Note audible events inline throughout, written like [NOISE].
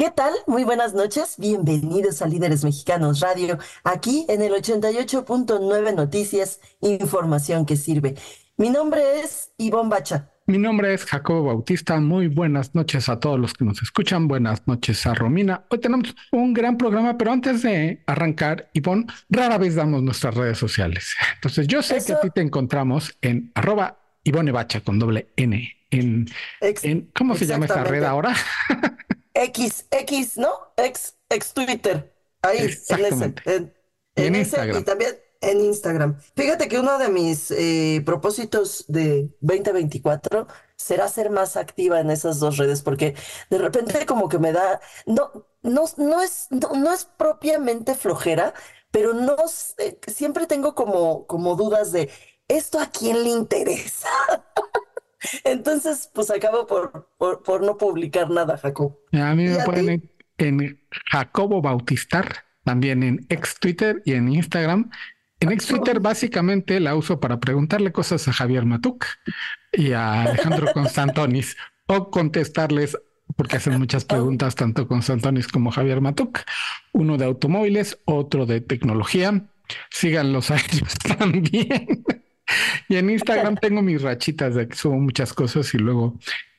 ¿Qué tal? Muy buenas noches. Bienvenidos a Líderes Mexicanos Radio, aquí en el 88.9 Noticias, información que sirve. Mi nombre es Ivonne Bacha. Mi nombre es Jacobo Bautista. Muy buenas noches a todos los que nos escuchan. Buenas noches a Romina. Hoy tenemos un gran programa, pero antes de arrancar, Ivonne, rara vez damos nuestras redes sociales. Entonces, yo sé que a ti te encontramos en arroba Ivone Bacha con doble N. En, en ¿Cómo se llama esta red ahora? [LAUGHS] X, X, ¿no? X, ex Twitter. Ahí, en ese. En, Instagram. y también en Instagram. Fíjate que uno de mis eh, propósitos de 2024 será ser más activa en esas dos redes, porque de repente como que me da, no, no, no es, no, es propiamente flojera, pero no siempre tengo como, como dudas de esto a quién le interesa. [LAUGHS] [LAUGHS] Entonces, pues acabo por, por, no publicar nada, Jacob. A mí me pueden en, Jacobo Bautistar, también en ex Twitter y en Instagram. En ex Twitter básicamente la uso para preguntarle cosas a Javier Matuk y a Alejandro [LAUGHS] Constantonis o contestarles porque hacen muchas preguntas tanto Constantonis como Javier Matuk, uno de automóviles, otro de tecnología. Síganlos a ellos [LAUGHS] también. Y en Instagram tengo mis rachitas de que subo muchas cosas y luego,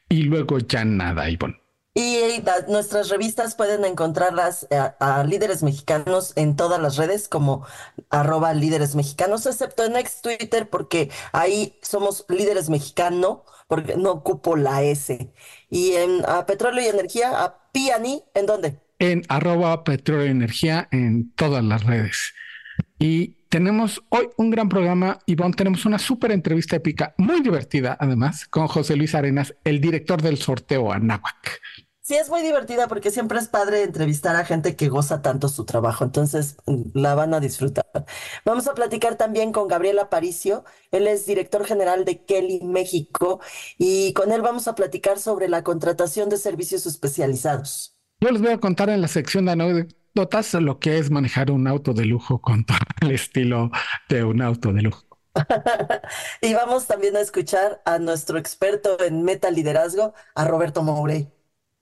y luego ya nada, Ivonne. Y nuestras revistas pueden encontrarlas eh, a, líderes mexicanos en todas las redes como arroba líderes mexicanos, excepto en ex Twitter, porque ahí somos líderes mexicano, porque no ocupo la S. Y en a Petróleo y Energía, a Piani, ¿en dónde? En arroba Petróleo y Energía en todas las redes. Y tenemos hoy un gran programa, Ivonne. Tenemos una súper entrevista épica, muy divertida además, con José Luis Arenas, el director del sorteo Anáhuac. Sí, es muy divertida porque siempre es padre entrevistar a gente que goza tanto su trabajo, entonces la van a disfrutar. Vamos a platicar también con Gabriel Aparicio, él es director general de Kelly México y con él vamos a platicar sobre la contratación de servicios especializados. Yo les voy a contar en la sección de notas lo que es manejar un auto de lujo con todo el estilo de un auto de lujo. [LAUGHS] y vamos también a escuchar a nuestro experto en meta liderazgo, a Roberto Mourey.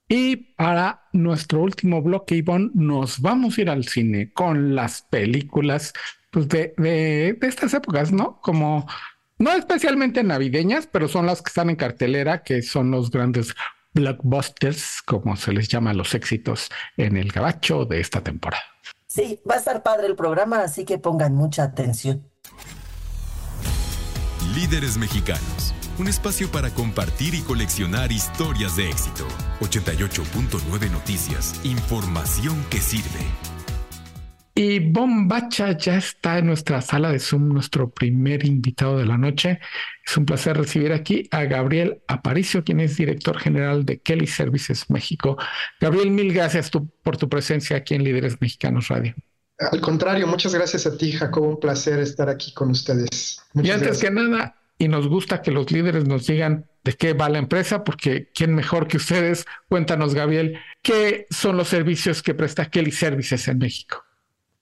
Y para nuestro último bloque, Ivonne, nos vamos a ir al cine con las películas pues, de, de, de estas épocas, ¿no? Como no especialmente navideñas, pero son las que están en cartelera, que son los grandes blockbusters, como se les llama los éxitos en el gabacho de esta temporada. Sí, va a estar padre el programa, así que pongan mucha atención. Líderes Mexicanos, un espacio para compartir y coleccionar historias de éxito. 88.9 Noticias, información que sirve. Y Bombacha ya está en nuestra sala de Zoom, nuestro primer invitado de la noche. Es un placer recibir aquí a Gabriel Aparicio, quien es director general de Kelly Services México. Gabriel, mil gracias por tu presencia aquí en Líderes Mexicanos Radio. Al contrario, muchas gracias a ti, Jacobo. Un placer estar aquí con ustedes. y antes que nada, y nos gusta que los líderes nos digan de qué va la empresa, porque quién mejor que ustedes. Cuéntanos, Gabriel, qué son los servicios que presta Kelly Services en México.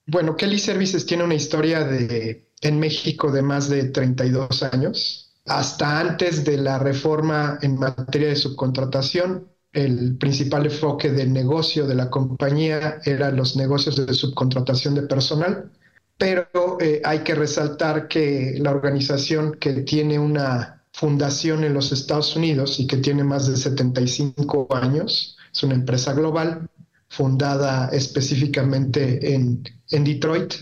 Bueno, Kelly Services tiene una historia de, en México de más de 32 años. Hasta antes de la reforma en materia de subcontratación, el principal enfoque del negocio de la compañía era los negocios de subcontratación de personal, pero eh, hay que resaltar que la organización que tiene una fundación en los Estados Unidos y que tiene más de 75 años, es una empresa global, fundada específicamente en, Detroit.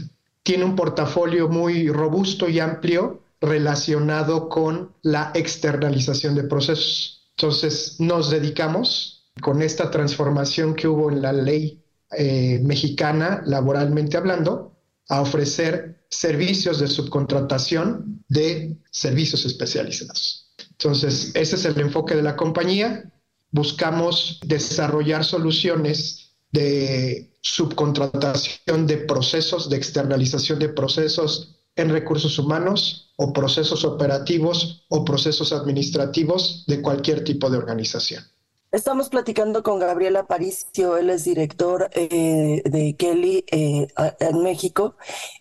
Tiene un portafolio muy robusto y amplio relacionado con la externalización de procesos. Entonces nos dedicamos con esta transformación que hubo en la ley eh, mexicana, laboralmente hablando, a ofrecer servicios de subcontratación de servicios especializados. Entonces, ese es el enfoque de la compañía. Buscamos desarrollar soluciones de subcontratación de procesos, de externalización de procesos en recursos humanos o procesos operativos o procesos administrativos de cualquier tipo de organización. Estamos platicando con Gabriel Aparicio, él es director eh, de Kelly eh, en México.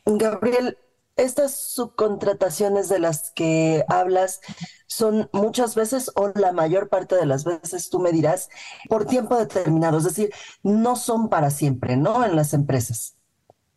Gabriel, estas subcontrataciones de las que hablas son muchas veces o la mayor parte de las veces, tú me dirás, por tiempo determinado, es decir, no son para siempre, ¿no? En las empresas.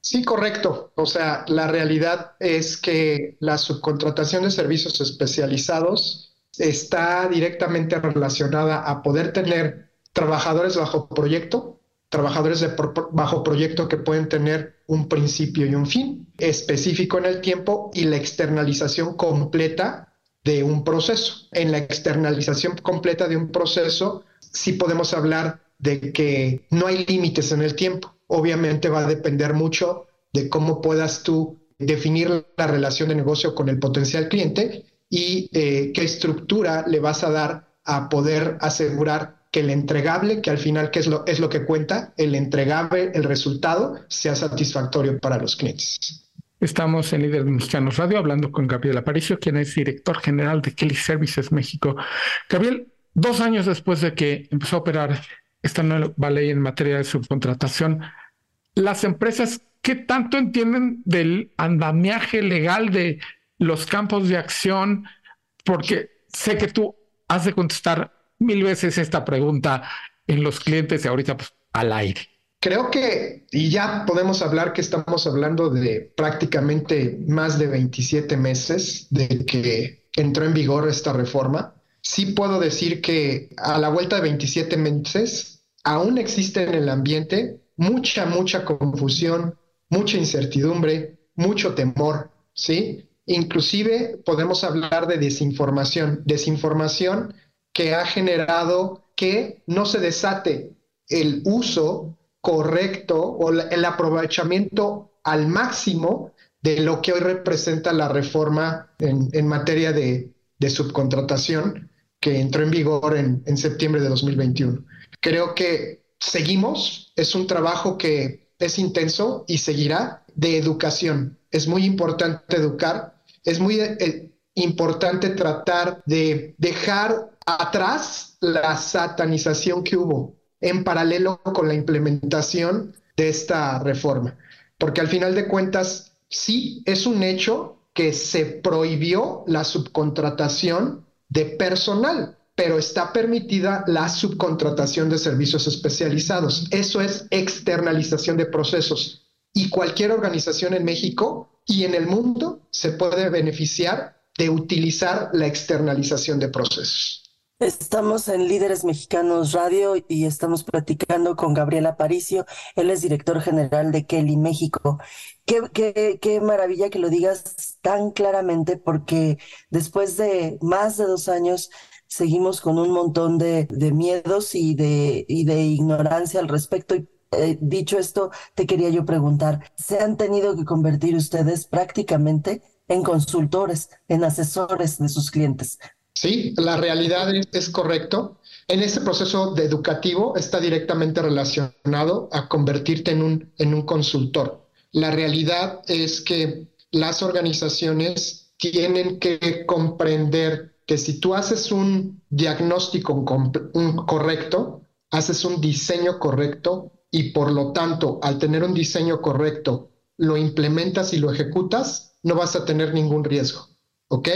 Sí, correcto. O sea, la realidad es que la subcontratación de servicios especializados está directamente relacionada a poder tener trabajadores bajo proyecto, trabajadores de bajo proyecto que pueden tener un principio y un fin específico en el tiempo y la externalización completa de un proceso. En la externalización completa de un proceso sí podemos hablar de que no hay límites en el tiempo. Obviamente va a depender mucho de cómo puedas tú definir la relación de negocio con el potencial cliente y eh, qué estructura le vas a dar a poder asegurar que el entregable, que al final ¿qué es lo, es lo que cuenta, el entregable, el resultado, sea satisfactorio para los clientes. Estamos en Líderes Mexicanos Radio hablando con Gabriel Aparicio, quien es director general de Kelly Services México. Gabriel, dos años después de que empezó a operar esta nueva ley en materia de subcontratación, las empresas, ¿qué tanto entienden del andamiaje legal de los campos de acción? Porque sé que tú has de contestar mil veces esta pregunta en los clientes y ahorita pues, al aire. Creo que, y ya podemos hablar que estamos hablando de prácticamente más de 27 meses de que entró en vigor esta reforma. Sí puedo decir que a la vuelta de 27 meses aún existe en el ambiente mucha, mucha confusión, mucha incertidumbre, mucho temor, ¿sí? Inclusive podemos hablar de desinformación, desinformación que ha generado que no se desate el uso correcto o el aprovechamiento al máximo de lo que hoy representa la reforma en, materia de, subcontratación que entró en vigor en, septiembre de 2021. Creo que seguimos, es un trabajo que es intenso y seguirá de educación. Es muy importante educar, es muy eh, importante tratar de dejar atrás la satanización que hubo en paralelo con la implementación de esta reforma. Porque al final de cuentas, sí es un hecho que se prohibió la subcontratación de personal, pero está permitida la subcontratación de servicios especializados. Eso es externalización de procesos. Y cualquier organización en México y en el mundo se puede beneficiar de utilizar la externalización de procesos. Estamos en Líderes Mexicanos Radio y estamos platicando con Gabriel Aparicio. Él es director general de Kelly México. Qué, qué, qué maravilla que lo digas tan claramente porque después de más de dos años seguimos con un montón de, de miedos y de, y de ignorancia al respecto. Eh, dicho esto, te quería yo preguntar, ¿se han tenido que convertir ustedes prácticamente en consultores, en asesores de sus clientes? Sí, la realidad es, correcto. En ese proceso de educativo está directamente relacionado a convertirte en un, en un consultor. La realidad es que las organizaciones tienen que comprender que si tú haces un diagnóstico correcto, haces un diseño correcto y por lo tanto, al tener un diseño correcto, lo implementas y lo ejecutas, no vas a tener ningún riesgo. ¿Ok?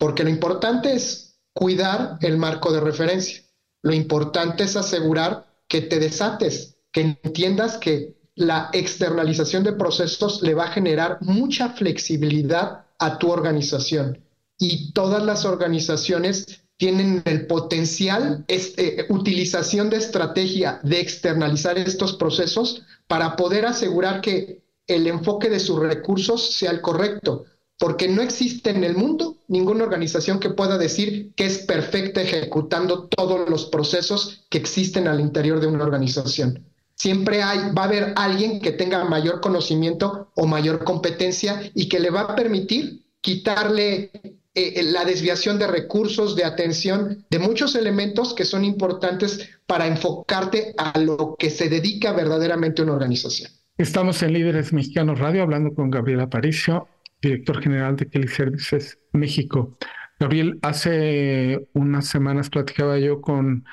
porque lo importante es cuidar el marco de referencia. Lo importante es asegurar que te desates, que entiendas que la externalización de procesos le va a generar mucha flexibilidad a tu organización y todas las organizaciones tienen el potencial, este, utilización de estrategia de externalizar estos procesos para poder asegurar que el enfoque de sus recursos sea el correcto porque no existe en el mundo ninguna organización que pueda decir que es perfecta ejecutando todos los procesos que existen al interior de una organización. Siempre hay, va a haber alguien que tenga mayor conocimiento o mayor competencia y que le va a permitir quitarle eh, eh, la desviación de recursos, de atención, de muchos elementos que son importantes para enfocarte a lo que se dedica verdaderamente una organización. Estamos en Líderes Mexicanos Radio hablando con Gabriel Aparicio, director general de Kelly Services México. Gabriel, hace unas semanas platicaba yo con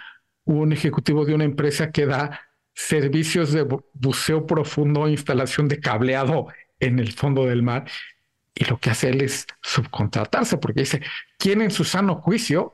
un ejecutivo de una empresa que da servicios de buceo profundo, instalación de cableado en el fondo del mar. Y lo que hace él es subcontratarse, porque dice, ¿quién en su sano juicio,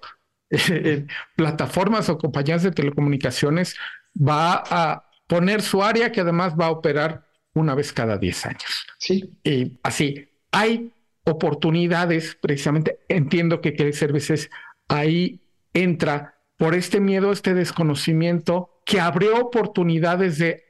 [LAUGHS] plataformas o compañías de telecomunicaciones, va a poner su área que además va a operar una vez cada 10 años? Sí. Y así, hay oportunidades, precisamente, entiendo que Kelly Services ahí entra por este miedo, este desconocimiento, que abrió oportunidades de,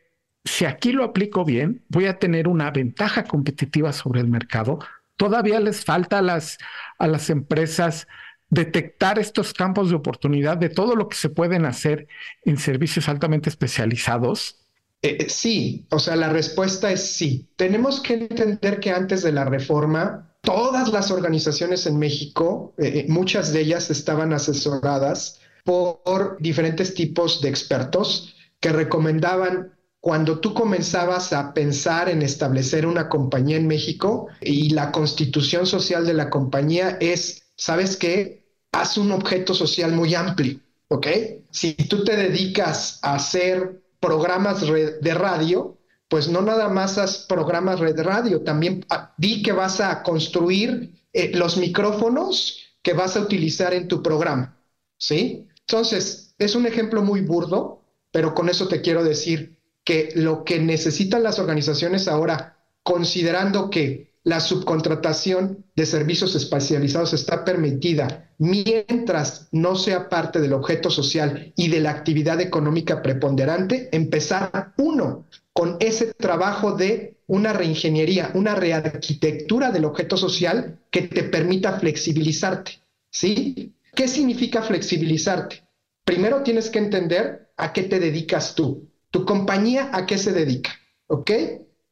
si aquí lo aplico bien, voy a tener una ventaja competitiva sobre el mercado. Todavía les falta a las, a las empresas detectar estos campos de oportunidad de todo lo que se pueden hacer en servicios altamente especializados. Eh, eh, sí, o sea, la respuesta es sí. Tenemos que entender que antes de la reforma, todas las organizaciones en México, eh, muchas de ellas estaban asesoradas por diferentes tipos de expertos que recomendaban cuando tú comenzabas a pensar en establecer una compañía en México y la constitución social de la compañía es, ¿sabes qué? Haz un objeto social muy amplio, ¿ok? Si tú te dedicas a hacer programas de radio, pues no nada más haz programas de radio, también ah, di que vas a construir eh, los micrófonos que vas a utilizar en tu programa, ¿sí? Entonces, es un ejemplo muy burdo, pero con eso te quiero decir que lo que necesitan las organizaciones ahora, considerando que la subcontratación de servicios especializados está permitida mientras no sea parte del objeto social y de la actividad económica preponderante, empezar uno con ese trabajo de una reingeniería, una rearquitectura del objeto social que te permita flexibilizarte. ¿Sí? ¿Qué significa flexibilizarte? Primero tienes que entender a qué te dedicas tú. Tu compañía a qué se dedica, ¿ok?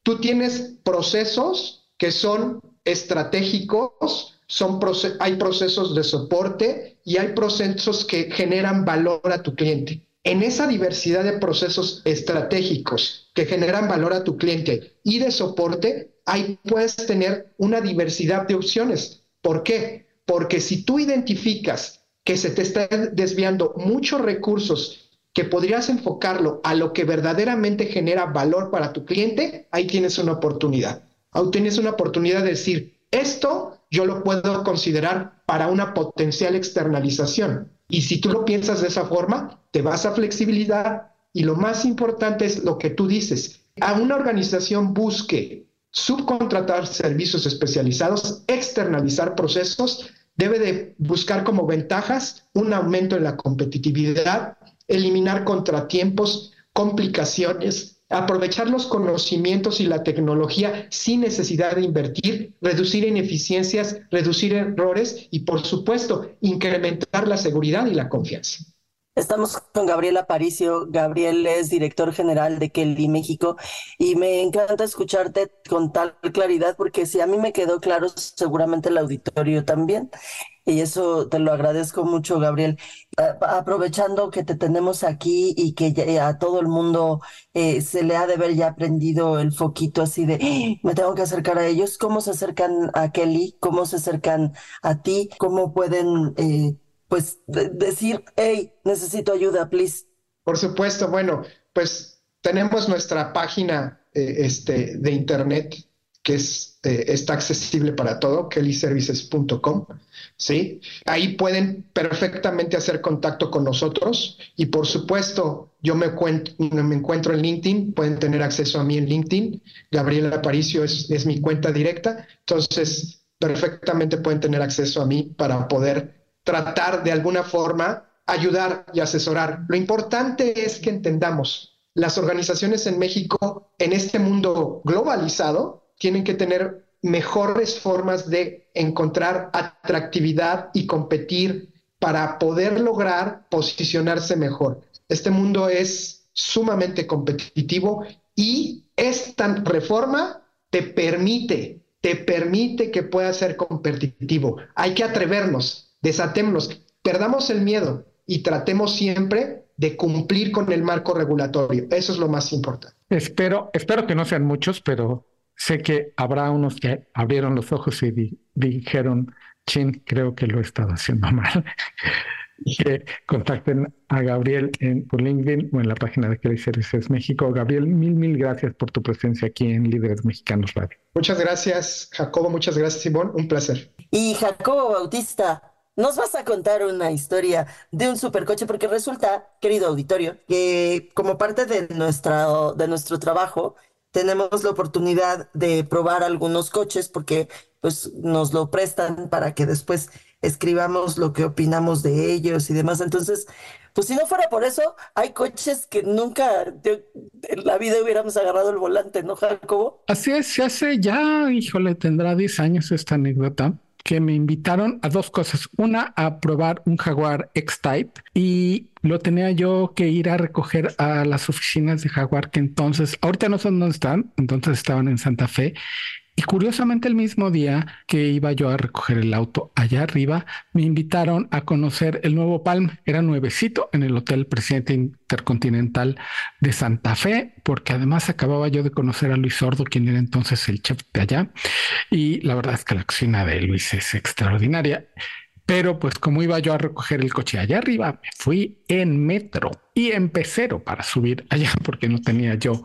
Tú tienes procesos que son estratégicos, son hay procesos de soporte y hay procesos que generan valor a tu cliente. En esa diversidad de procesos estratégicos que generan valor a tu cliente y de soporte, ahí puedes tener una diversidad de opciones. ¿Por qué? Porque si tú identificas que se te están desviando muchos recursos que podrías enfocarlo a lo que verdaderamente genera valor para tu cliente, ahí tienes una oportunidad. Tienes una oportunidad de decir, esto yo lo puedo considerar para una potencial externalización. Y si tú lo piensas de esa forma, te vas a flexibilidad y lo más importante es lo que tú dices. A una organización busque subcontratar servicios especializados, externalizar procesos, debe de buscar como ventajas un aumento en la competitividad, eliminar contratiempos, complicaciones, aprovechar los conocimientos y la tecnología sin necesidad de invertir, reducir ineficiencias, reducir errores y, por supuesto, incrementar la seguridad y la confianza. Estamos con Gabriel Aparicio. Gabriel es director general de Kelly México y me encanta escucharte con tal claridad porque si a mí me quedó claro, seguramente el auditorio también. Y eso te lo agradezco mucho, Gabriel. aprovechando que te tenemos aquí y que a todo el mundo eh, se le ha de ver ya aprendido el foquito así de ¡Ah! me tengo que acercar a ellos. ¿Cómo se acercan a Kelly? ¿Cómo se acercan a ti? ¿Cómo pueden eh, pues decir, hey, necesito ayuda, please. Por supuesto, bueno, pues tenemos nuestra página eh, este, de internet que es, eh, está accesible para todo, kellyservices.com, ¿sí? Ahí pueden perfectamente hacer contacto con nosotros y por supuesto yo me, me encuentro en LinkedIn, pueden tener acceso a mí en LinkedIn, Gabriela Aparicio es, es mi cuenta directa, entonces perfectamente pueden tener acceso a mí para poder tratar de alguna forma ayudar y asesorar. Lo importante es que entendamos, las organizaciones en México, en este mundo globalizado, tienen que tener mejores formas de encontrar atractividad y competir para poder lograr posicionarse mejor. Este mundo es sumamente competitivo y esta reforma te permite te permite que puedas ser competitivo. Hay que atrevernos, desatémonos, perdamos el miedo y tratemos siempre de cumplir con el marco regulatorio. Eso es lo más importante. Espero, espero que no sean muchos, pero sé que habrá unos que abrieron los ojos y dijeron, chin, creo que lo he estado haciendo mal. [LAUGHS] que contacten a Gabriel en por LinkedIn o en la página de Kelly Services México. Gabriel, mil, mil gracias por tu presencia aquí en Líderes Mexicanos Radio. Muchas gracias, Jacobo. Muchas gracias, Simón. Un placer. Y Jacobo Bautista, nos vas a contar una historia de un supercoche, porque resulta, querido auditorio, que como parte de, nuestra, de nuestro trabajo, tenemos la oportunidad de probar algunos coches porque pues nos lo prestan para que después escribamos lo que opinamos de ellos y demás. Entonces, pues si no fuera por eso, hay coches que nunca en la vida hubiéramos agarrado el volante, ¿no, Jacobo? Así es, se hace ya, híjole, tendrá 10 años esta anécdota que me invitaron a dos cosas. Una, a probar un Jaguar X-Type y lo tenía yo que ir a recoger a las oficinas de Jaguar que entonces, ahorita no son donde están, entonces estaban en Santa Fe y curiosamente el mismo día que iba yo a recoger el auto allá arriba, me invitaron a conocer el nuevo Palm. Era nuevecito en el Hotel Presidente Intercontinental de Santa Fe, porque además acababa yo de conocer a Luis Sordo, quien era entonces el chef de allá. Y la verdad es que la cocina de Luis es extraordinaria. Pero pues como iba yo a recoger el coche allá arriba, me fui en metro y en para subir allá porque no tenía yo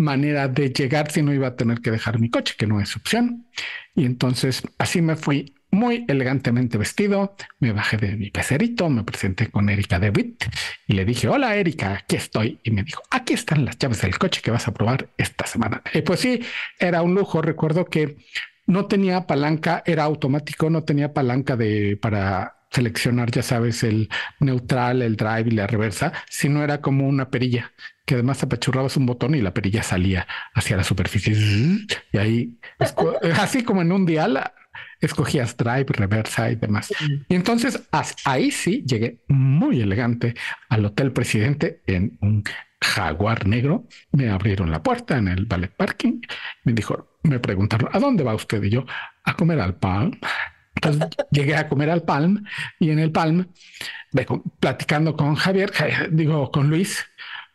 manera de llegar si no iba a tener que dejar mi coche, que no es opción. Y entonces así me fui muy elegantemente vestido, me bajé de mi pecerito, me presenté con Erika Dewitt y le dije, hola Erika, aquí estoy. Y me dijo, aquí están las llaves del coche que vas a probar esta semana. Y pues sí, era un lujo. Recuerdo que no tenía palanca, era automático, no tenía palanca de para seleccionar, ya sabes, el neutral, el drive y la reversa, sino era como una perilla que además apachurrabas un botón y la perilla salía hacia la superficie y ahí, [LAUGHS] así como en un dial, escogías drive, reversa y demás. Y entonces ahí sí llegué muy elegante al Hotel Presidente en un jaguar negro. Me abrieron la puerta en el ballet parking. Me dijo, me preguntaron, ¿a dónde va usted? Y yo, a comer al Palm. Entonces llegué a comer al Palm y en el Palm, platicando con Javier, digo, con Luis,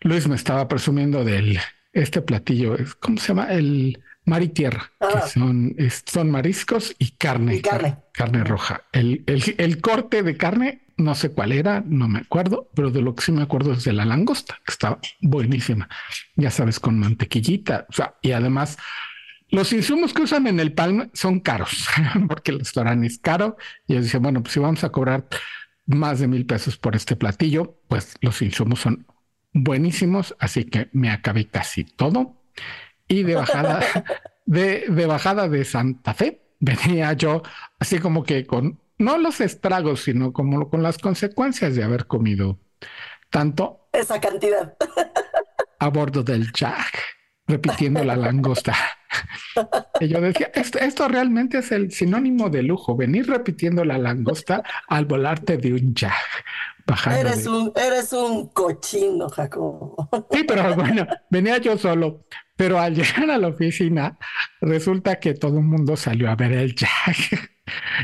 Luis me estaba presumiendo del este platillo, ¿cómo se llama? El mar y tierra, que ah. son, son mariscos y carne, carne. carne roja. El, el, el, corte de carne, no sé cuál era, no me acuerdo, pero de lo que sí me acuerdo es de la langosta, que estaba buenísima. Ya sabes, con mantequillita, o sea, y además los insumos que usan en el Palm son caros, [LAUGHS] porque el restaurante es caro. Y ellos dicen, bueno, pues si vamos a cobrar más de mil pesos por este platillo, pues los insumos son buenísimos, así que me acabé casi todo. Y de bajada, [LAUGHS] de, de bajada de Santa Fe, venía yo así como que con, no los estragos, sino como con las consecuencias de haber comido tanto. Esa cantidad. A bordo del Jack, repitiendo la langosta. [LAUGHS] [LAUGHS] Y yo decía, esto, realmente es el sinónimo de lujo, venir repitiendo la langosta al volarte de un jag. Eres, un, eres un cochino, Jacobo. Sí, pero [LAUGHS] bueno, venía yo solo. Pero al llegar a la oficina, resulta que todo el mundo salió a ver el jag. [LAUGHS]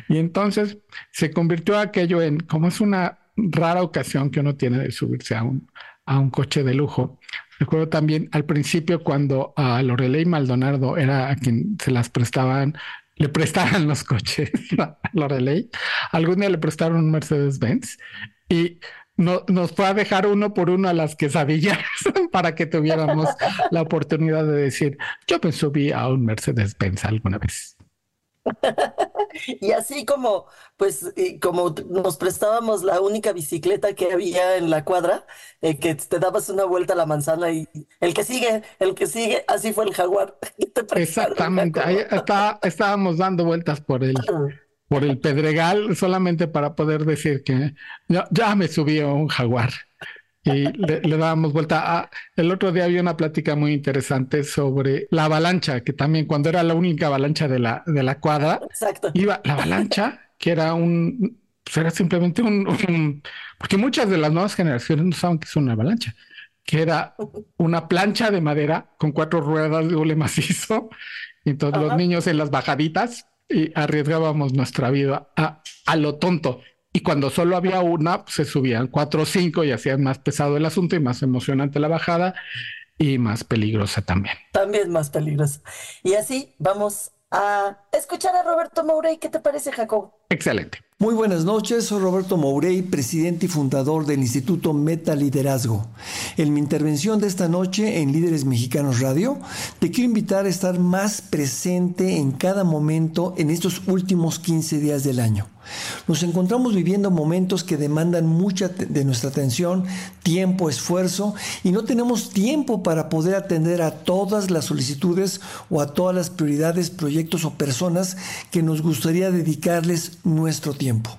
Y entonces se convirtió aquello en, como es una rara ocasión que uno tiene de subirse a un, a un coche de lujo, Recuerdo también al principio cuando a Lorelei Maldonado era a quien se las prestaban, le prestaban [LAUGHS] los coches a Lorelei. Algún día le prestaron un Mercedes-Benz y no, nos fue a dejar uno por uno a las quesadillas [LAUGHS] para que tuviéramos la oportunidad de decir, yo me subí a un Mercedes-Benz alguna vez. [LAUGHS] y así como, pues, como nos prestábamos la única bicicleta que había en la cuadra, eh, que te dabas una vuelta a la manzana y el que sigue, el que sigue, así fue el jaguar. [LAUGHS] Exactamente, ahí está, estábamos dando vueltas por el, por el Pedregal solamente para poder decir que ya, ya me subí a un jaguar y le, dábamos vuelta. A, el otro día había una plática muy interesante sobre la avalancha, que también cuando era la única avalancha de la, de la cuadra, iba la avalancha, que era un, pues era simplemente un, porque muchas de las nuevas generaciones no saben que es una avalancha, que era una plancha de madera con cuatro ruedas de hule macizo Y todos los niños en las bajaditas y arriesgábamos nuestra vida a, a lo tonto. Y cuando solo había una, pues, se subían cuatro o cinco y hacían más pesado el asunto y más emocionante la bajada y más peligrosa también. También más peligrosa. Y así vamos a escuchar a Roberto Mourey. ¿Qué te parece, Jacob? Excelente. Muy buenas noches, soy Roberto Mourey, presidente y fundador del Instituto Meta Liderazgo. En mi intervención de esta noche en Líderes Mexicanos Radio, te quiero invitar a estar más presente en cada momento en estos últimos 15 días del año. Nos encontramos viviendo momentos que demandan mucha de nuestra atención, tiempo, esfuerzo y no tenemos tiempo para poder atender a todas las solicitudes o a todas las prioridades, proyectos o personas que nos gustaría dedicarles nuestro tiempo.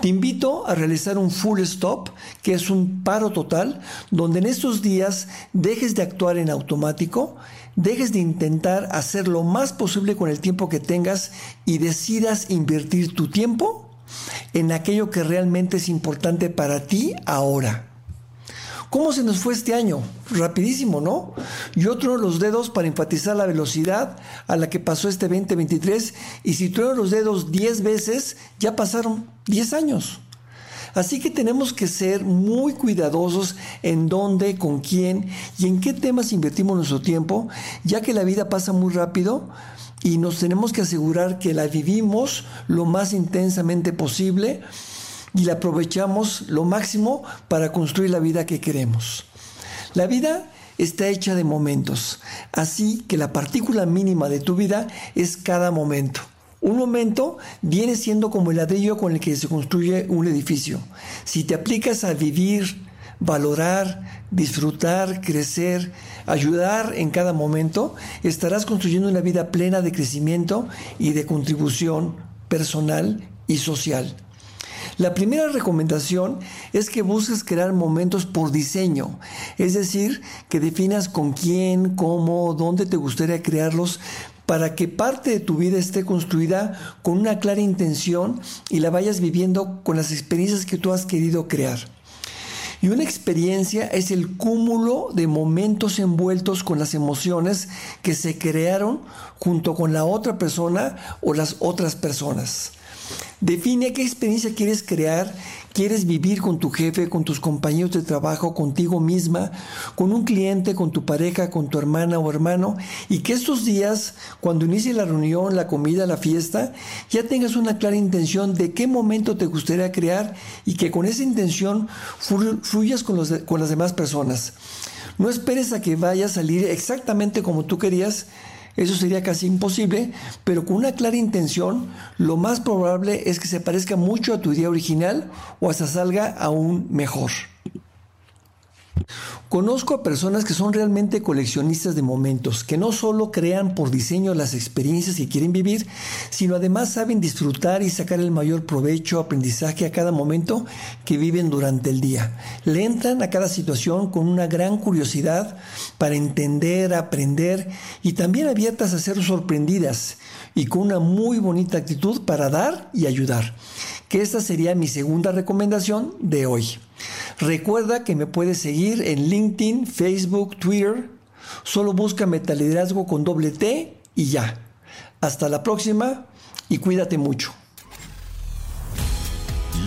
Te invito a realizar un full stop, que es un paro total, donde en estos días dejes de actuar en automático, dejes de intentar hacer lo más posible con el tiempo que tengas y decidas invertir tu tiempo en aquello que realmente es importante para ti ahora. ¿Cómo se nos fue este año? Rapidísimo, ¿no? Yo trueno los dedos para enfatizar la velocidad a la que pasó este 2023 y si trueno los dedos 10 veces, ya pasaron 10 años. Así que tenemos que ser muy cuidadosos en dónde, con quién y en qué temas invertimos nuestro tiempo, ya que la vida pasa muy rápido y nos tenemos que asegurar que la vivimos lo más intensamente posible y la aprovechamos lo máximo para construir la vida que queremos. La vida está hecha de momentos, así que la partícula mínima de tu vida es cada momento. Un momento viene siendo como el ladrillo con el que se construye un edificio. Si te aplicas a vivir, valorar, disfrutar, crecer, ayudar en cada momento, estarás construyendo una vida plena de crecimiento y de contribución personal y social. La primera recomendación es que busques crear momentos por diseño, es decir, que definas con quién, cómo, dónde te gustaría crearlos para que parte de tu vida esté construida con una clara intención y la vayas viviendo con las experiencias que tú has querido crear. Y una experiencia es el cúmulo de momentos envueltos con las emociones que se crearon junto con la otra persona o las otras personas. Define qué experiencia quieres crear, quieres vivir con tu jefe, con tus compañeros de trabajo, contigo misma, con un cliente, con tu pareja, con tu hermana o hermano, y que estos días, cuando inicie la reunión, la comida, la fiesta, ya tengas una clara intención de qué momento te gustaría crear y que con esa intención fluyas con, con las demás personas. No esperes a que vaya a salir exactamente como tú querías, eso sería casi imposible, pero con una clara intención, lo más probable es que se parezca mucho a tu idea original o hasta salga aún mejor. Conozco a personas que son realmente coleccionistas de momentos, que no solo crean por diseño las experiencias que quieren vivir, sino además saben disfrutar y sacar el mayor provecho, aprendizaje a cada momento que viven durante el día. Le entran a cada situación con una gran curiosidad para entender, aprender y también abiertas a ser sorprendidas y con una muy bonita actitud para dar y ayudar. Que esta sería mi segunda recomendación de hoy. Recuerda que me puedes seguir en LinkedIn, Facebook, Twitter. Solo busca Metaliderazgo con doble T y ya. Hasta la próxima y cuídate mucho.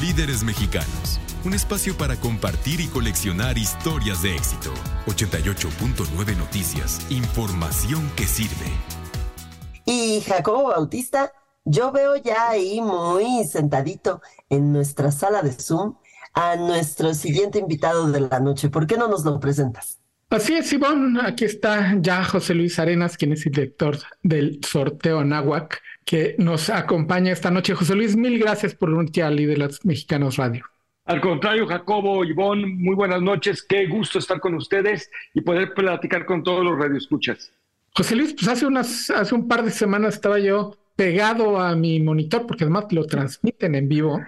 Líderes Mexicanos, un espacio para compartir y coleccionar historias de éxito. 88.9 Noticias, información que sirve. Y Jacobo Bautista, yo veo ya ahí muy sentadito en nuestra sala de Zoom a nuestro siguiente invitado de la noche. ¿Por qué no nos lo presentas? Así es, Ivonne. Aquí está ya José Luis Arenas, quien es el director del sorteo Nahuac, que nos acompaña esta noche. José Luis, mil gracias por unirte a Líderes Mexicanos Radio. Al contrario, Jacobo, Ivonne, muy buenas noches. Qué gusto estar con ustedes y poder platicar con todos los radioescuchas. José Luis, pues hace, unas, hace un par de semanas estaba yo pegado a mi monitor, porque además lo transmiten en vivo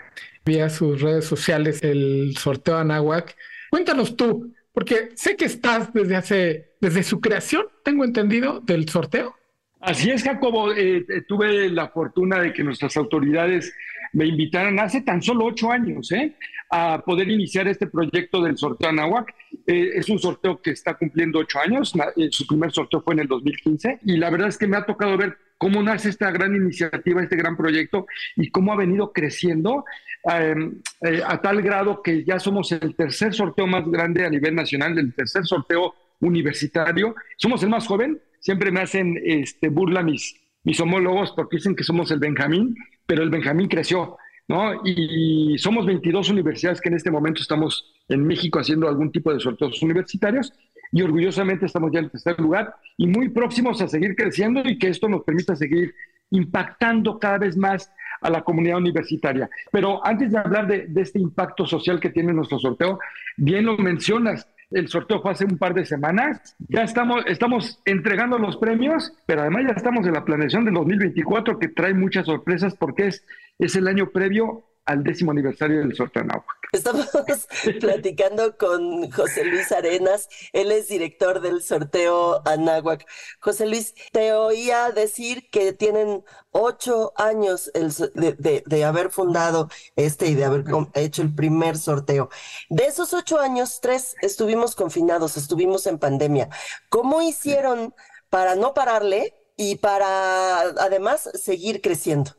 vía sus redes sociales el sorteo Anahuac. Cuéntanos tú, porque sé que estás desde hace, desde su creación, tengo entendido, del sorteo. Así es, Jacobo. Eh, eh, tuve la fortuna de que nuestras autoridades me invitaran hace tan solo ocho años ¿eh? a poder iniciar este proyecto del sorteo Anáhuac. Eh, es un sorteo que está cumpliendo ocho años, eh, su primer sorteo fue en el 2015 y la verdad es que me ha tocado ver cómo nace esta gran iniciativa, este gran proyecto y cómo ha venido creciendo em, eh, a tal grado que ya somos el tercer sorteo más grande a nivel nacional, el tercer sorteo universitario. Somos el más joven, siempre me hacen este, burla mis, mis homólogos porque dicen que somos el Benjamín, pero el Benjamín creció. ¿No? Y somos 22 universidades que en este momento estamos en México haciendo algún tipo de sorteos universitarios y orgullosamente estamos ya en tercer lugar y muy próximos a seguir creciendo y que esto nos permita seguir impactando cada vez más a la comunidad universitaria. Pero antes de hablar de, este impacto social que tiene nuestro sorteo, bien lo mencionas, el sorteo fue hace un par de semanas, ya estamos, estamos entregando los premios, pero además ya estamos en la planeación del 2024 que trae muchas sorpresas porque es, es el año previo al décimo aniversario del sorteo Anáhuac. Estamos [LAUGHS] platicando con José Luis Arenas, él es director del sorteo Anáhuac. José Luis, te oía decir que tienen ocho años de, haber fundado este y de haber hecho el primer sorteo. De esos ocho años, tres estuvimos confinados, estuvimos en pandemia. ¿Cómo hicieron para no pararle y para además seguir creciendo?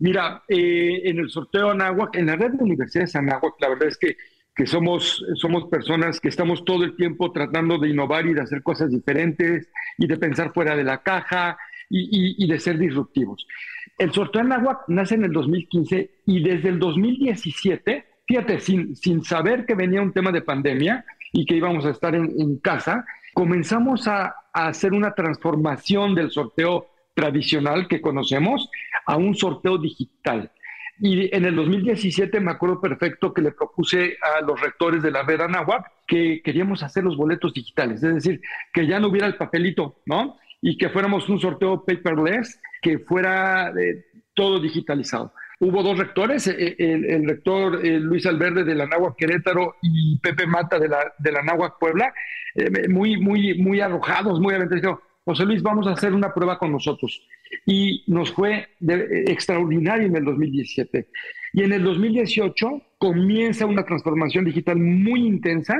Mira, eh, en el sorteo Anáhuac, en la red de universidades Anáhuac, la verdad es que, que somos, somos personas que estamos todo el tiempo tratando de innovar y de hacer cosas diferentes y de pensar fuera de la caja y, y, de ser disruptivos. El sorteo Anáhuac nace en el 2015 y desde el 2017, fíjate, sin, sin saber que venía un tema de pandemia y que íbamos a estar en, en casa, comenzamos a, a hacer una transformación del sorteo tradicional que conocemos a un sorteo digital. Y en el 2017 me acuerdo perfecto que le propuse a los rectores de la red Anáhuac que queríamos hacer los boletos digitales, es decir, que ya no hubiera el papelito, ¿no? Y que fuéramos un sorteo paperless, que fuera eh, todo digitalizado. Hubo dos rectores, eh, el, rector eh, Luis Alberde de la Anáhuac Querétaro y Pepe Mata de la, de la Puebla, muy, muy, muy arrojados, muy aventajosos José Luis, vamos a hacer una prueba con nosotros. Y nos fue extraordinario en el 2017. Y en el 2018 comienza una transformación digital muy intensa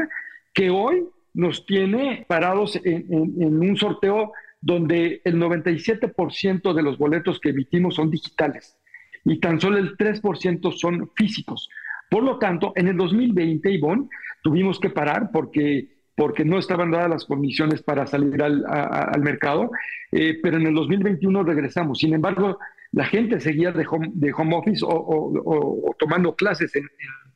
que hoy nos tiene parados en, un sorteo donde el 97% de los boletos que emitimos son digitales y tan solo el 3% son físicos. Por lo tanto, en el 2020, Ivonne, tuvimos que parar porque porque no estaban dadas las condiciones para salir al, mercado, eh, pero en el 2021 regresamos. Sin embargo, la gente seguía de home, de office o, tomando clases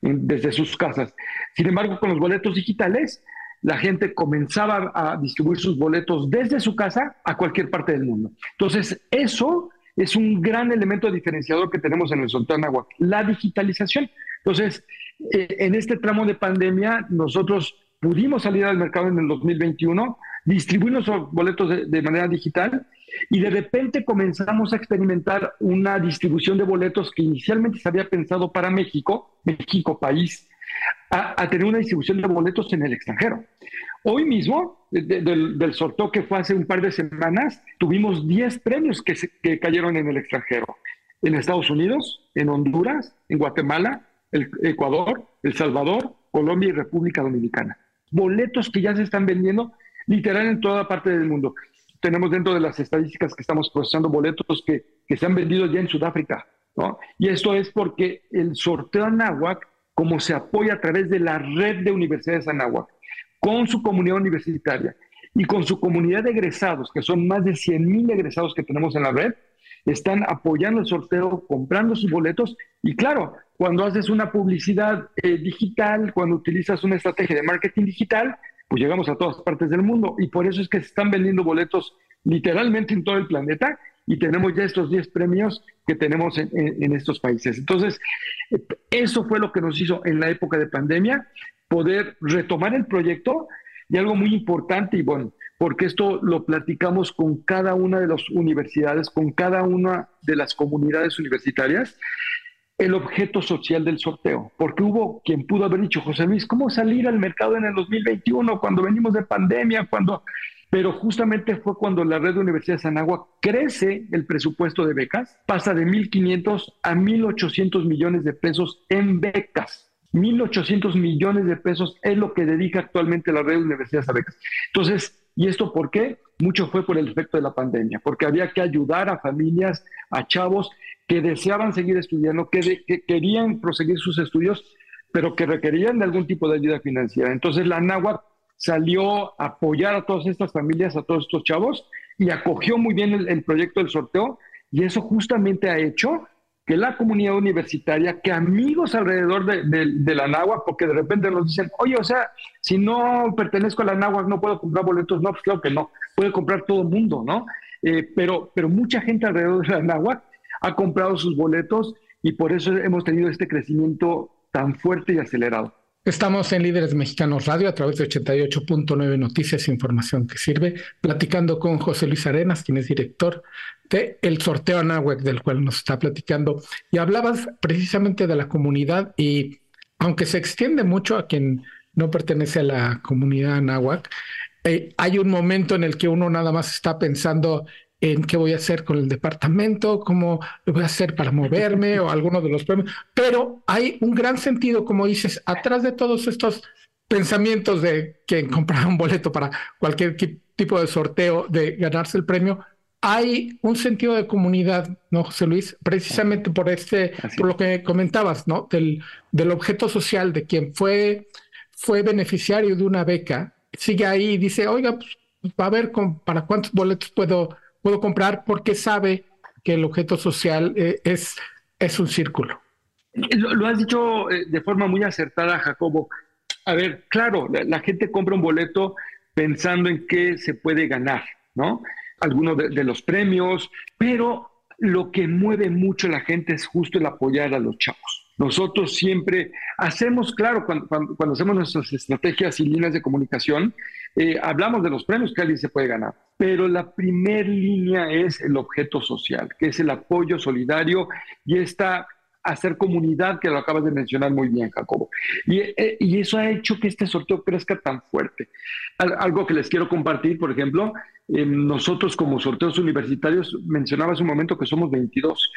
desde sus casas. Sin embargo, con los boletos digitales, la gente comenzaba a distribuir sus boletos desde su casa a cualquier parte del mundo. Entonces, eso es un gran elemento diferenciador que tenemos en el Sultán la digitalización. Entonces, eh, en este tramo de pandemia, nosotros pudimos salir al mercado en el 2021, distribuir nuestros boletos de, manera digital y de repente comenzamos a experimentar una distribución de boletos que inicialmente se había pensado para México, México país, a, tener una distribución de boletos en el extranjero. Hoy mismo, del, sorteo que fue hace un par de semanas, tuvimos 10 premios que, que cayeron en el extranjero. En Estados Unidos, en Honduras, en Guatemala, el Ecuador, El Salvador, Colombia y República Dominicana boletos que ya se están vendiendo literal en toda parte del mundo. Tenemos dentro de las estadísticas que estamos procesando boletos que, que se han vendido ya en Sudáfrica, ¿no? Y esto es porque el sorteo Anáhuac, como se apoya a través de la red de universidades Anáhuac, con su comunidad universitaria y con su comunidad de egresados, que son más de 100 mil egresados que tenemos en la red, están apoyando el sorteo, comprando sus boletos. Y claro, cuando haces una publicidad eh, digital, cuando utilizas una estrategia de marketing digital, pues llegamos a todas partes del mundo. Y por eso es que se están vendiendo boletos literalmente en todo el planeta. Y tenemos ya estos 10 premios que tenemos en, estos países. Entonces, eso fue lo que nos hizo en la época de pandemia, poder retomar el proyecto. Y algo muy importante, y bueno, porque esto lo platicamos con cada una de las universidades, con cada una de las comunidades universitarias, el objeto social del sorteo, porque hubo quien pudo haber dicho, José Luis, ¿cómo salir al mercado en el 2021 cuando venimos de pandemia, cuando pero justamente fue cuando la red de universidades Anáhuac crece el presupuesto de becas, pasa de 1.500 a 1.800 millones de pesos en becas. 1.800 millones de pesos es lo que dedica actualmente la red de universidades. Entonces, ¿y esto por qué? Mucho fue por el efecto de la pandemia, porque había que ayudar a familias, a chavos que deseaban seguir estudiando, que, querían proseguir sus estudios, pero que requerían de algún tipo de ayuda financiera. Entonces la NAWAC salió a apoyar a todas estas familias, a todos estos chavos, y acogió muy bien el, proyecto del sorteo, y eso justamente ha hecho que la comunidad universitaria, que amigos alrededor de, la NAWAC, porque de repente nos dicen, oye, o sea, si no pertenezco a la NAWAC no puedo comprar boletos, no, pues claro que no, puede comprar todo el mundo, ¿no? Eh, pero, pero mucha gente alrededor de la NAWAC ha comprado sus boletos y por eso hemos tenido este crecimiento tan fuerte y acelerado. Estamos en Líderes Mexicanos Radio a través de 88.9 Noticias Información que sirve, platicando con José Luis Arenas, quien es director de el sorteo Anáhuac, del cual nos está platicando. Y hablabas precisamente de la comunidad y aunque se extiende mucho a quien no pertenece a la comunidad Anáhuac, eh, hay un momento en el que uno nada más está pensando en qué voy a hacer con el departamento, cómo lo voy a hacer para moverme o alguno de los premios. Pero hay un gran sentido, como dices, atrás de todos estos pensamientos de que comprar un boleto para cualquier tipo de sorteo, de ganarse el premio, hay un sentido de comunidad, ¿no, José Luis? Precisamente por este, por lo que comentabas, ¿no? Del, del objeto social de quien fue, fue beneficiario de una beca, sigue ahí y dice, oiga, pues, va a ver con, para cuántos boletos puedo puedo comprar porque sabe que el objeto social eh, es, es un círculo. Lo, has dicho eh, de forma muy acertada, Jacobo. A ver, claro, la, gente compra un boleto pensando en qué se puede ganar, ¿no? Algunos de, los premios, pero lo que mueve mucho a la gente es justo el apoyar a los chavos. Nosotros siempre hacemos, claro, cuando, cuando hacemos nuestras estrategias y líneas de comunicación, eh, hablamos de los premios que alguien se puede ganar, pero la primer línea es el objeto social, que es el apoyo solidario y esta hacer comunidad, que lo acabas de mencionar muy bien, Jacobo. Y, eh, y eso ha hecho que este sorteo crezca tan fuerte. algo que les quiero compartir, por ejemplo, nosotros como sorteos universitarios, mencionaba hace un momento que somos 22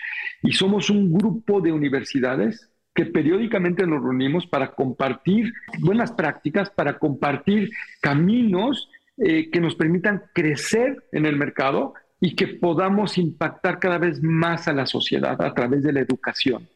y somos un grupo de universidades que periódicamente nos reunimos para compartir buenas prácticas, para compartir caminos eh, que nos permitan crecer en el mercado y que podamos impactar cada vez más a la sociedad a través de la educación.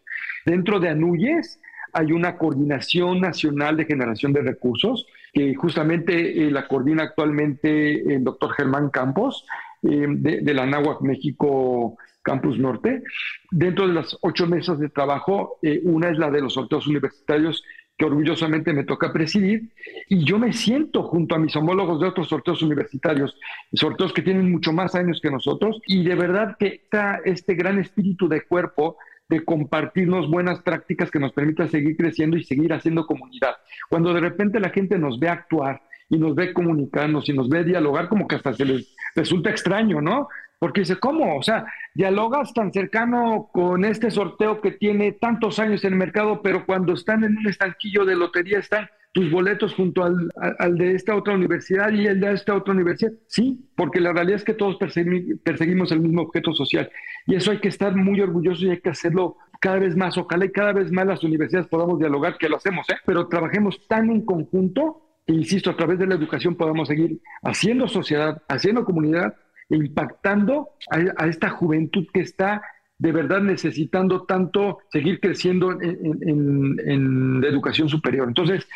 Dentro de ANUYES hay una coordinación nacional de generación de recursos que justamente eh, la coordina actualmente el doctor Germán Campos eh, de, la NAWAC México Campus Norte. Dentro de las ocho mesas de trabajo, eh, una es la de los sorteos universitarios que orgullosamente me toca presidir, y yo me siento junto a mis homólogos de otros sorteos universitarios, sorteos que tienen mucho más años que nosotros, y de verdad que está este gran espíritu de cuerpo de compartirnos buenas prácticas que nos permitan seguir creciendo y seguir haciendo comunidad. Cuando de repente la gente nos ve actuar y nos ve comunicarnos y nos ve dialogar, como que hasta se les resulta extraño, ¿no? Porque dice, ¿cómo? O sea, dialogas tan cercano con este sorteo que tiene tantos años en el mercado, pero cuando están en un estanquillo de lotería están tus boletos junto al, de esta otra universidad y el de esta otra universidad. Sí, porque la realidad es que todos perseguimos el mismo objeto social. Y eso hay que estar muy orgullosos y hay que hacerlo cada vez más. Ojalá y cada vez más las universidades podamos dialogar, que lo hacemos, ¿eh? pero trabajemos tan en conjunto que, insisto, a través de la educación podamos seguir haciendo sociedad, haciendo comunidad impactando a, esta juventud que está de verdad necesitando tanto seguir creciendo en, la educación superior. Entonces,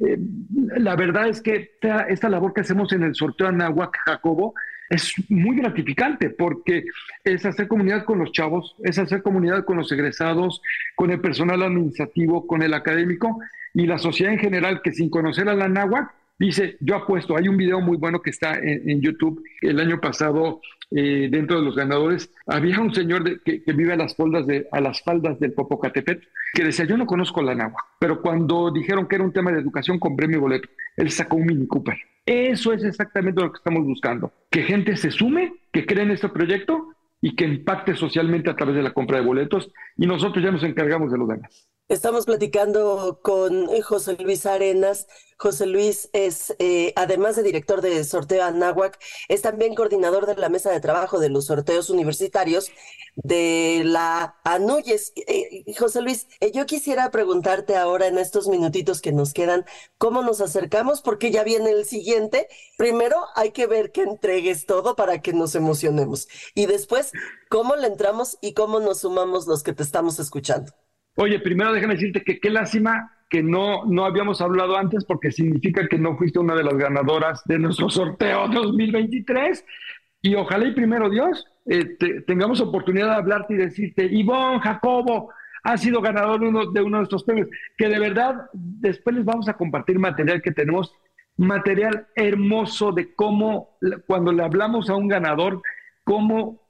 eh, la verdad es que esta, labor que hacemos en el sorteo Anahuac Jacobo es muy gratificante porque es hacer comunidad con los chavos, es hacer comunidad con los egresados, con el personal administrativo, con el académico y la sociedad en general que sin conocer a la Anahuac Dice, yo apuesto, hay un video muy bueno que está en, YouTube. El año pasado, eh, dentro de los ganadores, había un señor que, vive a las, faldas de, a las faldas del Popocatépetl que decía, yo no conozco la Nahua, pero cuando dijeron que era un tema de educación, compré mi boleto. Él sacó un Mini Cooper. Eso es exactamente lo que estamos buscando. Que gente se sume, que cree en este proyecto y que impacte socialmente a través de la compra de boletos. Y nosotros ya nos encargamos de los demás. Estamos platicando con José Luis Arenas. José Luis es, eh, además de director de sorteo Anáhuac, es también coordinador de la mesa de trabajo de los sorteos universitarios de la ANUYES. Eh, José Luis, eh, yo quisiera preguntarte ahora en estos minutitos que nos quedan, ¿cómo nos acercamos? Porque ya viene el siguiente. Primero hay que ver que entregues todo para que nos emocionemos. Y después, ¿cómo le entramos y cómo nos sumamos los que te estamos escuchando? Oye, primero déjame decirte que qué lástima que no, no habíamos hablado antes porque significa que no fuiste una de las ganadoras de nuestro [LAUGHS] sorteo 2023 y ojalá y primero Dios eh, tengamos oportunidad de hablarte y decirte, Ivonne, Jacobo, ha sido ganador uno, de uno de estos premios, que de verdad después les vamos a compartir material que tenemos, material hermoso de cómo cuando le hablamos a un ganador, cómo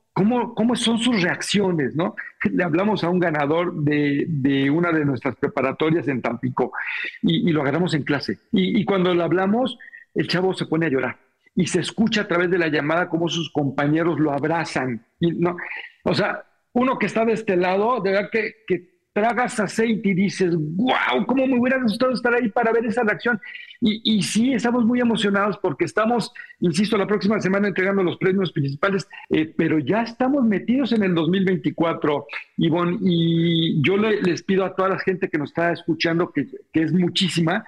cómo, son sus reacciones, ¿no? Le hablamos a un ganador de, una de nuestras preparatorias en Tampico y, lo agarramos en clase. Y, cuando le hablamos, el chavo se pone a llorar y se escucha a través de la llamada cómo sus compañeros lo abrazan. Y no, o sea, uno que está de este lado, de verdad que tragas aceite y dices, wow, cómo me hubiera gustado estar ahí para ver esa reacción. Y, y sí, estamos muy emocionados porque estamos, insisto, la próxima semana entregando los premios principales, eh, pero ya estamos metidos en el 2024, Ivonne, y yo les pido a toda la gente que nos está escuchando, que, que es muchísima,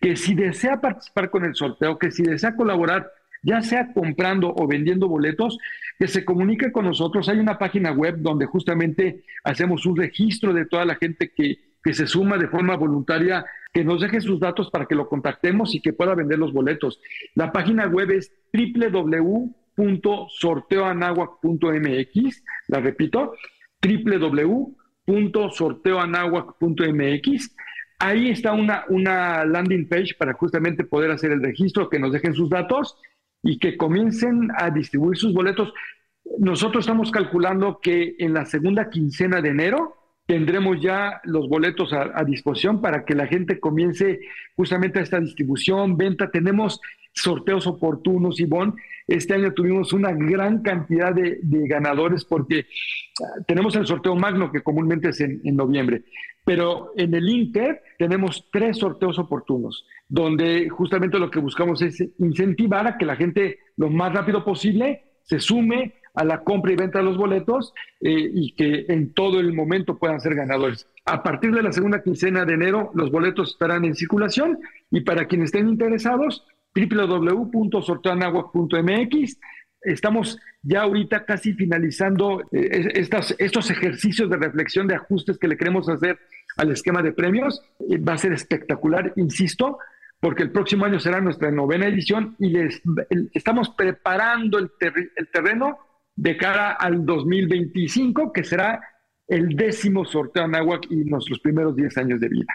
que si desea participar con el sorteo, que si desea colaborar, ya sea comprando o vendiendo boletos, que se comunique con nosotros. Hay una página web donde justamente hacemos un registro de toda la gente que, que se suma de forma voluntaria, que nos deje sus datos para que lo contactemos y que pueda vender los boletos. La página web es www.sorteoanahuac.mx, la repito, www.sorteoanahuac.mx. Ahí está una, una landing page para justamente poder hacer el registro, que nos dejen sus datos y que comiencen a distribuir sus boletos. Nosotros estamos calculando que en la segunda quincena de enero tendremos ya los boletos a, disposición para que la gente comience justamente a esta distribución, venta. Tenemos sorteos oportunos, Ivonne. Este año tuvimos una gran cantidad de, ganadores porque ah, tenemos el sorteo magno que comúnmente es en, en noviembre, pero en el Inter tenemos tres sorteos oportunos donde justamente lo que buscamos es incentivar a que la gente lo más rápido posible se sume a la compra y venta de los boletos eh, y que en todo el momento puedan ser ganadores. A partir de la segunda quincena de enero, los boletos estarán en circulación y para quienes estén interesados, www.sorteanagua.mx. Estamos ya ahorita casi finalizando eh, estos ejercicios de reflexión, de ajustes que le queremos hacer al esquema de premios. Eh, va a ser espectacular, insisto porque el próximo año será nuestra novena edición y les, estamos preparando el, el terreno de cara al 2025, que será el décimo sorteo Anáhuac y nuestros primeros 10 años de vida.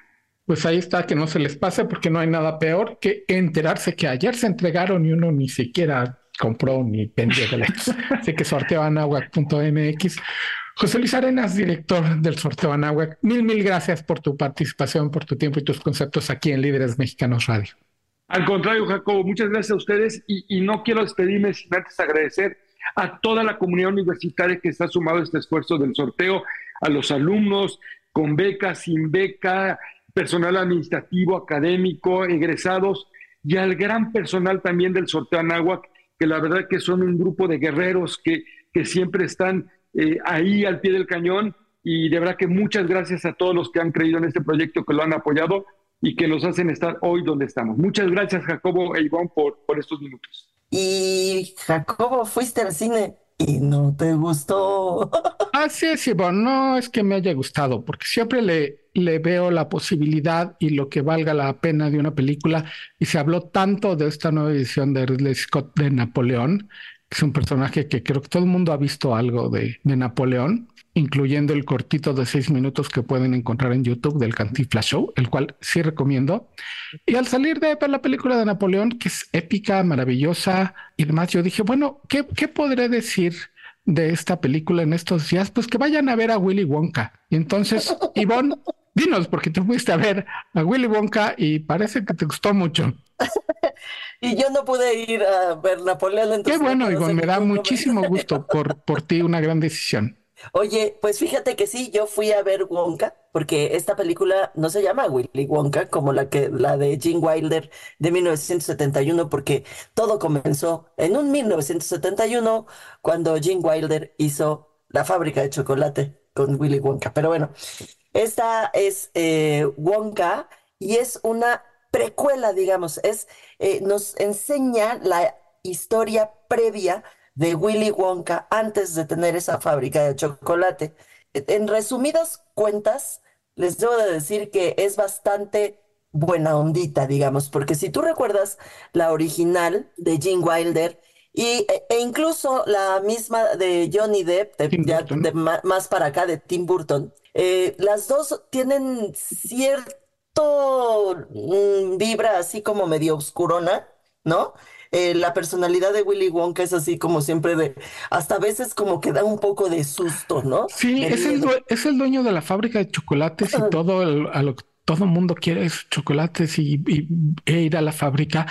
Pues ahí está, que no se les pase, porque no hay nada peor que enterarse que ayer se entregaron y uno ni siquiera compró ni vendió boletos. [LAUGHS] Así que sorteoanahuac.mx. José Luis Arenas, director del sorteo Anáhuac, mil, mil gracias por tu participación, por tu tiempo y tus conceptos aquí en Líderes Mexicanos Radio. Al contrario, Jacobo, muchas gracias a ustedes y, no quiero despedirme sin antes agradecer a toda la comunidad universitaria que está sumado a este esfuerzo del sorteo, a los alumnos con beca, sin beca, personal administrativo, académico, egresados y al gran personal también del sorteo Anáhuac, que la verdad que son un grupo de guerreros que, que siempre están eh, ahí al pie del cañón y de verdad que muchas gracias a todos los que han creído en este proyecto, que lo han apoyado y que nos hacen estar hoy donde estamos. Muchas gracias Jacobo e Ivonne por, por estos minutos. Y Jacobo, fuiste al cine y no te gustó. Así es, Ivonne, no es que me haya gustado, porque siempre le, le veo la posibilidad y lo que valga la pena de una película. Y se habló tanto de esta nueva edición de Ridley Scott de Napoleón, es un personaje que creo que todo el mundo ha visto algo de, Napoleón, incluyendo el cortito de seis minutos que pueden encontrar en YouTube del Cantifla Show, el cual sí recomiendo. Y al salir de ver la película de Napoleón, que es épica, maravillosa y demás, yo dije, bueno, ¿qué, qué podré decir? de esta película en estos días, pues que vayan a ver a Willy Wonka. Y entonces, Ivonne, dinos, porque te fuiste a ver a Willy Wonka y parece que te gustó mucho. [LAUGHS] y yo no pude ir a ver Napoleón. Qué bueno, Ivonne, me da muchísimo gusto por, por ti, una gran decisión. Oye, pues fíjate que sí, yo fui a ver Wonka porque esta película no se llama Willy Wonka como la que la de Gene Wilder de 1971, porque todo comenzó en un 1971 cuando Gene Wilder hizo La fábrica de chocolate con Willy Wonka. Pero bueno, esta es eh, Wonka y es una precuela, digamos, es, eh, nos enseña la historia previa de Willy Wonka antes de tener esa fábrica de chocolate. En resumidas cuentas, les debo de decir que es bastante buena ondita, digamos, porque si tú recuerdas la original de Gene Wilder y, e, e incluso la misma de Johnny Depp, de, más para acá, de Tim Burton, eh, las dos tienen cierto mm, vibra así como medio oscurona, ¿no? Eh, la personalidad de Willy Wonka es así como siempre de, hasta a veces como que da un poco de susto, ¿no? Sí, es el, es el, dueño de la fábrica de chocolates y todo a lo que todo el mundo quiere es chocolates y, e ir a la fábrica.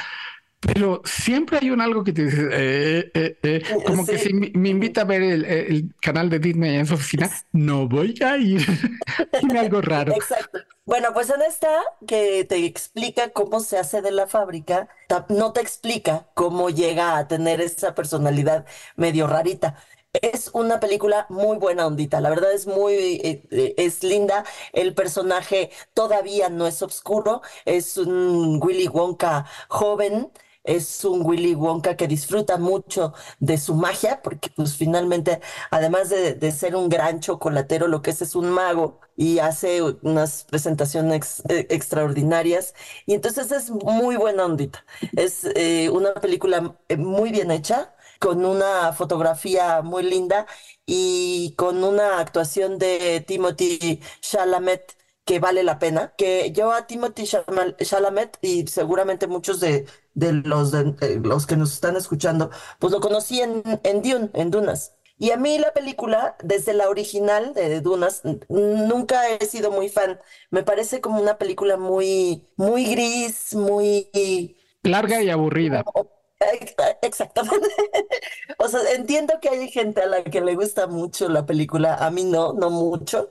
Pero siempre hay un algo que te dice, eh, eh, eh, como que si me, invita a ver el, canal de Disney en su oficina, no voy a ir. [LAUGHS] Tiene algo raro. Exacto. Bueno, pues en esta que te explica cómo se hace de la fábrica, no te explica cómo llega a tener esa personalidad medio rarita. Es una película muy buena ondita, la verdad es muy, es linda, el personaje todavía no es oscuro, es un Willy Wonka joven, es un Willy Wonka que disfruta mucho de su magia, porque pues finalmente, además de, ser un gran chocolatero, lo que es es un mago y hace unas presentaciones e, extraordinarias. Y entonces es muy buena ondita. Es eh, una película eh, muy bien hecha, con una fotografía muy linda y con una actuación de Timothy Chalamet que vale la pena, que yo a Timothy Chalamet y seguramente muchos de, de los, de, los que nos están escuchando, pues lo conocí en, en Dune, en Dunas. Y a mí la película, desde la original de Dunas, nunca he sido muy fan. Me parece como una película muy, muy gris, muy... Larga y aburrida. Exactamente. [LAUGHS] O sea, entiendo que hay gente a la que le gusta mucho la película, a mí no, no mucho.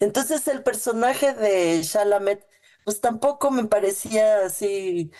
Entonces el personaje de Shalamet, pues tampoco me parecía así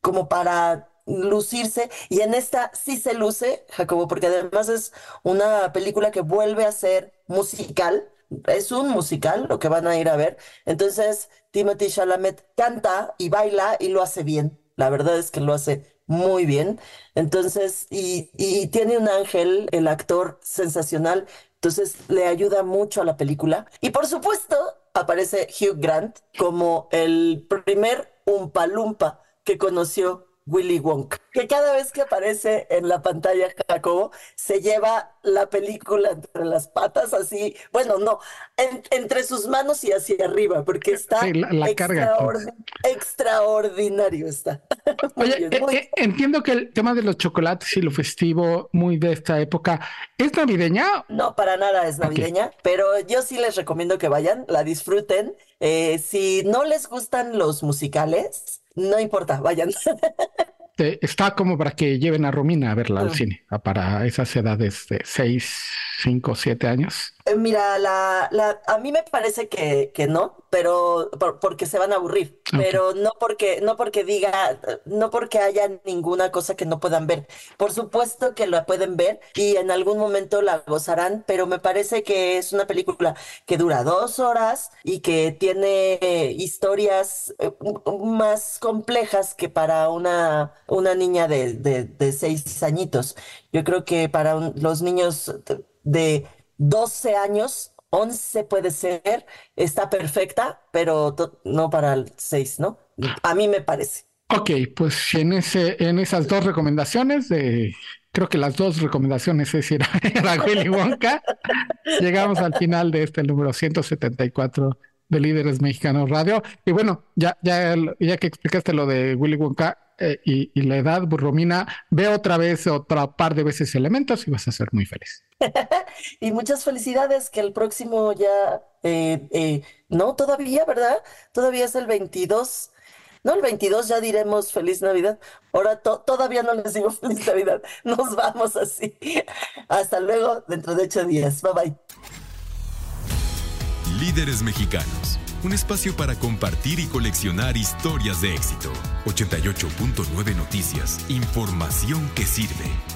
como para lucirse y en esta sí se luce, Jacobo, porque además es una película que vuelve a ser musical, es un musical lo que van a ir a ver. Entonces Timothy Chalamet canta y baila y lo hace bien. La verdad es que lo hace muy bien. Entonces, y, tiene un ángel, el actor sensacional, entonces le ayuda mucho a la película. Y por supuesto, aparece Hugh Grant como el primer Umpalumpa que conoció Willy Wonka, que cada vez que aparece en la pantalla Jacobo se lleva la película entre las patas así, bueno, no, entre sus manos y hacia arriba, porque está la, carga, extraordinario está. [LAUGHS] Oye, eh, eh, entiendo que el tema de los chocolates y lo festivo muy de esta época, ¿es navideña? No, para nada es navideña, pero yo sí les recomiendo que vayan, la disfruten. Eh, si no les gustan los musicales, no importa, vayan. Está como para que lleven a Romina a verla al ah. cine, para esas edades de 6, 5, 7 años. Eh, mira, la, la, a mí me parece que, que no, pero porque se van a aburrir, pero no porque, no porque diga, no porque haya ninguna cosa que no puedan ver. Por supuesto que la pueden ver y en algún momento la gozarán, pero me parece que es una película que dura dos horas y que tiene historias eh, más complejas que para una, una niña de, de, seis añitos. Yo creo que para los niños de 12 años, 11 puede ser, está perfecta, pero no para el 6, ¿no? A mí me parece. Ok, pues en, ese, en esas dos recomendaciones, creo que las dos recomendaciones es ir [LAUGHS] a Willy Wonka, llegamos al final de este número 174 de Líderes Mexicanos Radio. Y bueno, ya, ya, ya que explicaste lo de Willy Wonka, eh, y, la edad, Romina, ve otra vez, otra par de veces elementos y vas a ser muy feliz. [LAUGHS] y muchas felicidades, que el próximo ya, eh, eh, no, todavía, ¿verdad? Todavía es el 22. No, el 22 ya diremos feliz Navidad. Ahora todavía no les digo [LAUGHS] feliz Navidad. Nos vamos así. Hasta luego, dentro de ocho días. Bye bye. Líderes mexicanos un espacio para compartir y coleccionar historias de éxito. 88.9 Noticias, información que sirve.